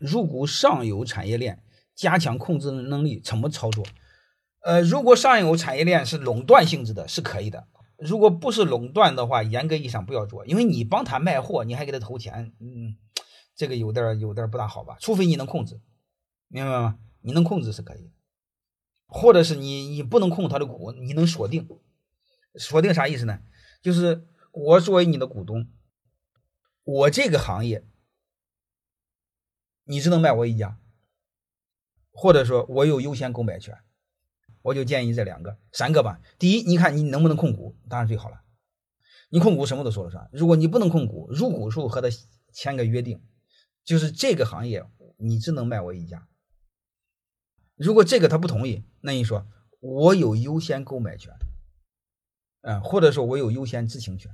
入股上游产业链，加强控制能力，怎么操作？呃，如果上游产业链是垄断性质的，是可以的；如果不是垄断的话，严格意义上不要做，因为你帮他卖货，你还给他投钱，嗯，这个有点有点不大好吧？除非你能控制，明白吗？你能控制是可以，或者是你你不能控他的股，你能锁定，锁定啥意思呢？就是我作为你的股东，我这个行业，你只能卖我一家，或者说我有优先购买权。我就建议这两个、三个吧。第一，你看你能不能控股，当然最好了。你控股什么都说了算。如果你不能控股，入股时候和他签个约定，就是这个行业你只能卖我一家。如果这个他不同意，那你说我有优先购买权，嗯，或者说我有优先知情权。